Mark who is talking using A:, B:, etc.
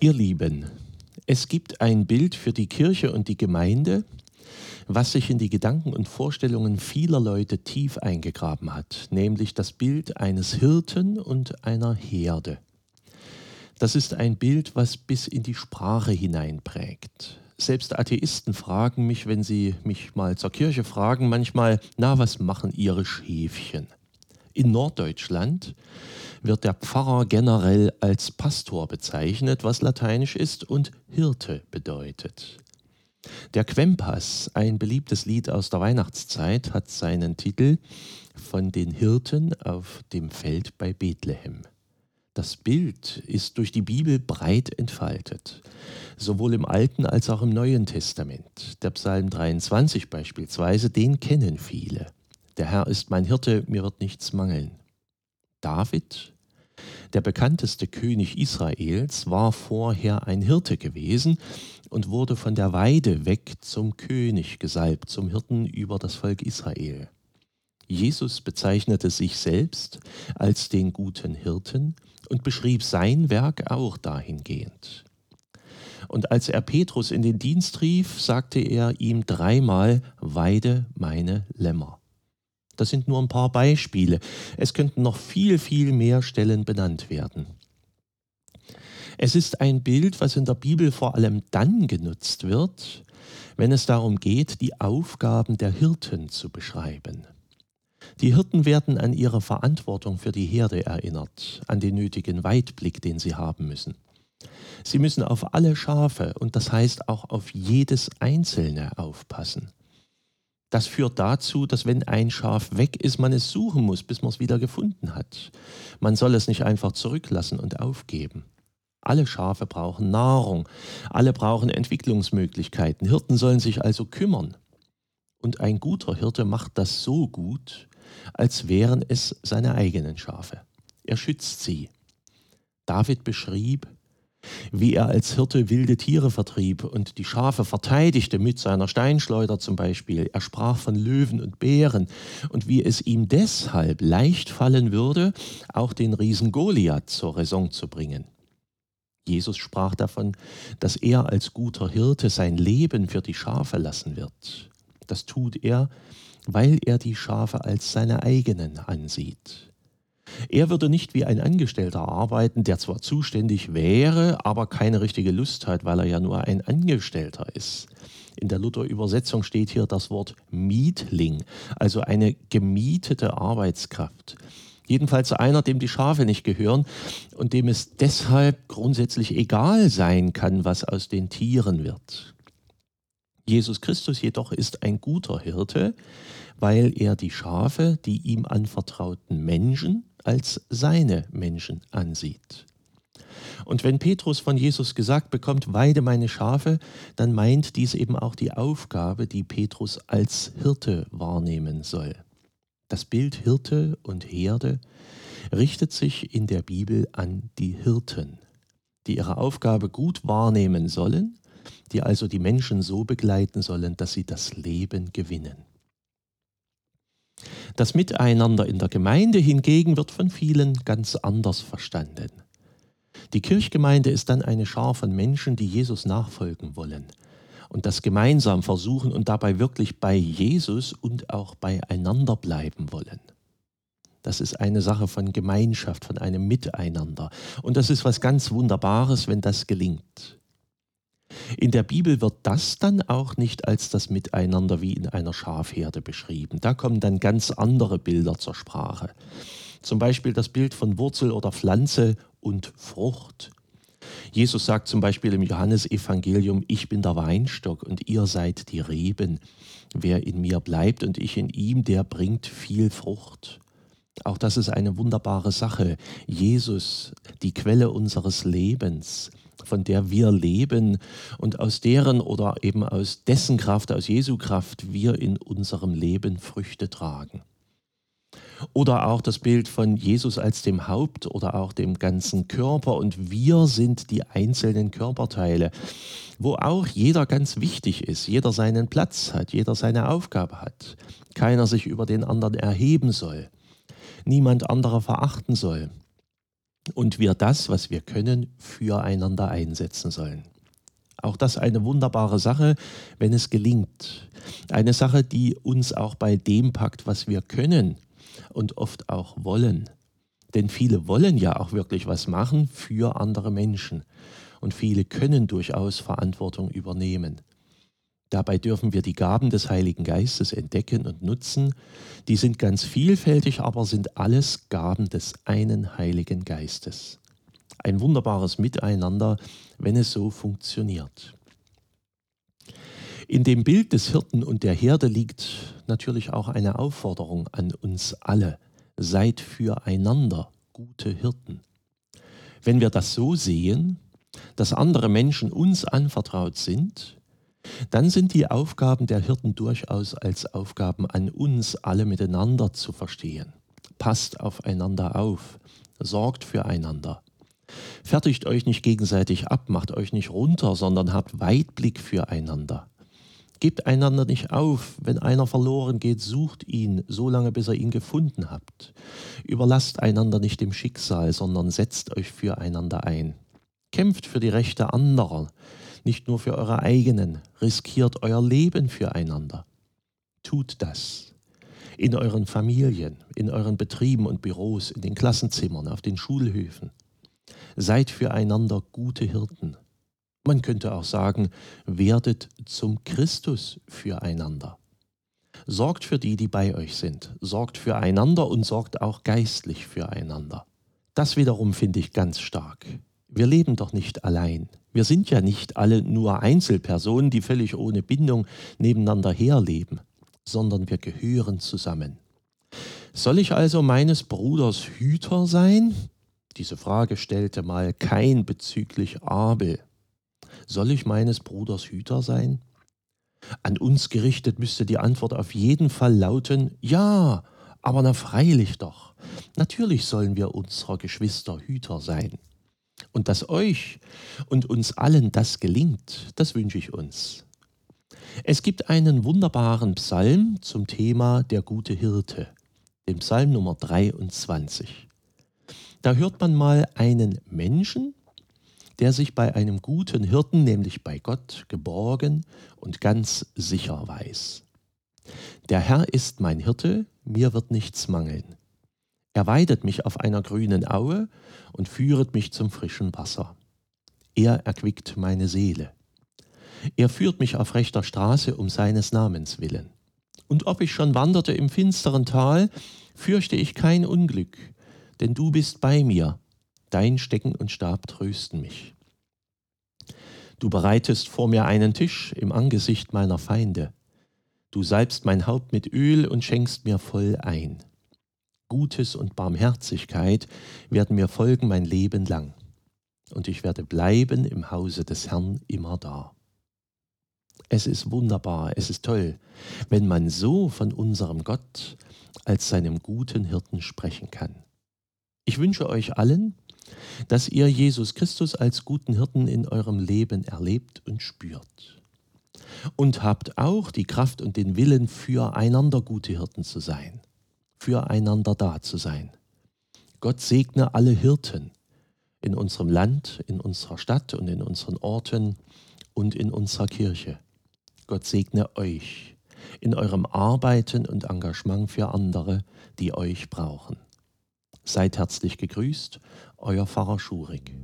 A: Ihr Lieben, es gibt ein Bild für die Kirche und die Gemeinde, was sich in die Gedanken und Vorstellungen vieler Leute tief eingegraben hat, nämlich das Bild eines Hirten und einer Herde. Das ist ein Bild, was bis in die Sprache hineinprägt. Selbst Atheisten fragen mich, wenn sie mich mal zur Kirche fragen, manchmal, na, was machen ihre Schäfchen? In Norddeutschland wird der Pfarrer generell als Pastor bezeichnet, was lateinisch ist und Hirte bedeutet. Der Quempas, ein beliebtes Lied aus der Weihnachtszeit, hat seinen Titel von den Hirten auf dem Feld bei Bethlehem. Das Bild ist durch die Bibel breit entfaltet, sowohl im Alten als auch im Neuen Testament. Der Psalm 23 beispielsweise, den kennen viele. Der Herr ist mein Hirte, mir wird nichts mangeln. David, der bekannteste König Israels, war vorher ein Hirte gewesen und wurde von der Weide weg zum König gesalbt, zum Hirten über das Volk Israel. Jesus bezeichnete sich selbst als den guten Hirten und beschrieb sein Werk auch dahingehend. Und als er Petrus in den Dienst rief, sagte er ihm dreimal, Weide meine Lämmer. Das sind nur ein paar Beispiele. Es könnten noch viel, viel mehr Stellen benannt werden. Es ist ein Bild, was in der Bibel vor allem dann genutzt wird, wenn es darum geht, die Aufgaben der Hirten zu beschreiben. Die Hirten werden an ihre Verantwortung für die Herde erinnert, an den nötigen Weitblick, den sie haben müssen. Sie müssen auf alle Schafe und das heißt auch auf jedes einzelne aufpassen. Das führt dazu, dass wenn ein Schaf weg ist, man es suchen muss, bis man es wieder gefunden hat. Man soll es nicht einfach zurücklassen und aufgeben. Alle Schafe brauchen Nahrung, alle brauchen Entwicklungsmöglichkeiten. Hirten sollen sich also kümmern. Und ein guter Hirte macht das so gut, als wären es seine eigenen Schafe. Er schützt sie. David beschrieb, wie er als Hirte wilde Tiere vertrieb und die Schafe verteidigte mit seiner Steinschleuder zum Beispiel. Er sprach von Löwen und Bären und wie es ihm deshalb leicht fallen würde, auch den Riesen Goliath zur Raison zu bringen. Jesus sprach davon, dass er als guter Hirte sein Leben für die Schafe lassen wird. Das tut er, weil er die Schafe als seine eigenen ansieht. Er würde nicht wie ein Angestellter arbeiten, der zwar zuständig wäre, aber keine richtige Lust hat, weil er ja nur ein Angestellter ist. In der Luther-Übersetzung steht hier das Wort Mietling, also eine gemietete Arbeitskraft. Jedenfalls einer, dem die Schafe nicht gehören und dem es deshalb grundsätzlich egal sein kann, was aus den Tieren wird. Jesus Christus jedoch ist ein guter Hirte, weil er die Schafe, die ihm anvertrauten Menschen, als seine Menschen ansieht. Und wenn Petrus von Jesus gesagt bekommt, weide meine Schafe, dann meint dies eben auch die Aufgabe, die Petrus als Hirte wahrnehmen soll. Das Bild Hirte und Herde richtet sich in der Bibel an die Hirten, die ihre Aufgabe gut wahrnehmen sollen, die also die Menschen so begleiten sollen, dass sie das Leben gewinnen. Das Miteinander in der Gemeinde hingegen wird von vielen ganz anders verstanden. Die Kirchgemeinde ist dann eine Schar von Menschen, die Jesus nachfolgen wollen und das gemeinsam versuchen und dabei wirklich bei Jesus und auch beieinander bleiben wollen. Das ist eine Sache von Gemeinschaft, von einem Miteinander. Und das ist was ganz Wunderbares, wenn das gelingt. In der Bibel wird das dann auch nicht als das Miteinander wie in einer Schafherde beschrieben. Da kommen dann ganz andere Bilder zur Sprache. Zum Beispiel das Bild von Wurzel oder Pflanze und Frucht. Jesus sagt zum Beispiel im Johannesevangelium, ich bin der Weinstock und ihr seid die Reben. Wer in mir bleibt und ich in ihm, der bringt viel Frucht. Auch das ist eine wunderbare Sache. Jesus, die Quelle unseres Lebens, von der wir leben und aus deren oder eben aus dessen Kraft, aus Jesu Kraft wir in unserem Leben Früchte tragen. Oder auch das Bild von Jesus als dem Haupt oder auch dem ganzen Körper und wir sind die einzelnen Körperteile, wo auch jeder ganz wichtig ist, jeder seinen Platz hat, jeder seine Aufgabe hat, keiner sich über den anderen erheben soll, niemand anderer verachten soll und wir das, was wir können, füreinander einsetzen sollen. Auch das eine wunderbare Sache, wenn es gelingt. Eine Sache, die uns auch bei dem packt, was wir können und oft auch wollen. Denn viele wollen ja auch wirklich was machen für andere Menschen. Und viele können durchaus Verantwortung übernehmen. Dabei dürfen wir die Gaben des Heiligen Geistes entdecken und nutzen. Die sind ganz vielfältig, aber sind alles Gaben des einen Heiligen Geistes. Ein wunderbares Miteinander, wenn es so funktioniert. In dem Bild des Hirten und der Herde liegt natürlich auch eine Aufforderung an uns alle. Seid füreinander gute Hirten. Wenn wir das so sehen, dass andere Menschen uns anvertraut sind, dann sind die Aufgaben der Hirten durchaus als Aufgaben an uns alle miteinander zu verstehen. Passt aufeinander auf, sorgt füreinander. Fertigt euch nicht gegenseitig ab, macht euch nicht runter, sondern habt Weitblick füreinander. Gebt einander nicht auf. Wenn einer verloren geht, sucht ihn, so lange bis ihr ihn gefunden habt. Überlasst einander nicht dem Schicksal, sondern setzt euch füreinander ein. Kämpft für die Rechte anderer, nicht nur für eure eigenen. Riskiert euer Leben füreinander. Tut das. In euren Familien, in euren Betrieben und Büros, in den Klassenzimmern, auf den Schulhöfen. Seid füreinander gute Hirten. Man könnte auch sagen, werdet zum Christus füreinander. Sorgt für die, die bei euch sind. Sorgt füreinander und sorgt auch geistlich füreinander. Das wiederum finde ich ganz stark. Wir leben doch nicht allein. Wir sind ja nicht alle nur Einzelpersonen, die völlig ohne Bindung nebeneinander herleben, sondern wir gehören zusammen. Soll ich also meines Bruders Hüter sein? Diese Frage stellte mal kein bezüglich Abel. Soll ich meines Bruders Hüter sein? An uns gerichtet müsste die Antwort auf jeden Fall lauten, ja, aber na freilich doch. Natürlich sollen wir unserer Geschwister Hüter sein. Und dass euch und uns allen das gelingt, das wünsche ich uns. Es gibt einen wunderbaren Psalm zum Thema der gute Hirte, den Psalm Nummer 23. Da hört man mal einen Menschen, der sich bei einem guten Hirten, nämlich bei Gott, geborgen und ganz sicher weiß. Der Herr ist mein Hirte, mir wird nichts mangeln. Er weidet mich auf einer grünen Aue und führet mich zum frischen Wasser. Er erquickt meine Seele. Er führt mich auf rechter Straße um seines Namens willen. Und ob ich schon wanderte im finsteren Tal, fürchte ich kein Unglück, denn du bist bei mir, dein Stecken und Stab trösten mich. Du bereitest vor mir einen Tisch im Angesicht meiner Feinde. Du salbst mein Haupt mit Öl und schenkst mir voll ein. Gutes und Barmherzigkeit werden mir folgen mein Leben lang. Und ich werde bleiben im Hause des Herrn immer da. Es ist wunderbar, es ist toll, wenn man so von unserem Gott als seinem guten Hirten sprechen kann. Ich wünsche euch allen, dass ihr Jesus Christus als guten Hirten in eurem Leben erlebt und spürt. Und habt auch die Kraft und den Willen, füreinander gute Hirten zu sein, füreinander da zu sein. Gott segne alle Hirten in unserem Land, in unserer Stadt und in unseren Orten und in unserer Kirche. Gott segne euch in eurem Arbeiten und Engagement für andere, die euch brauchen. Seid herzlich gegrüßt, euer Pfarrer Schurig.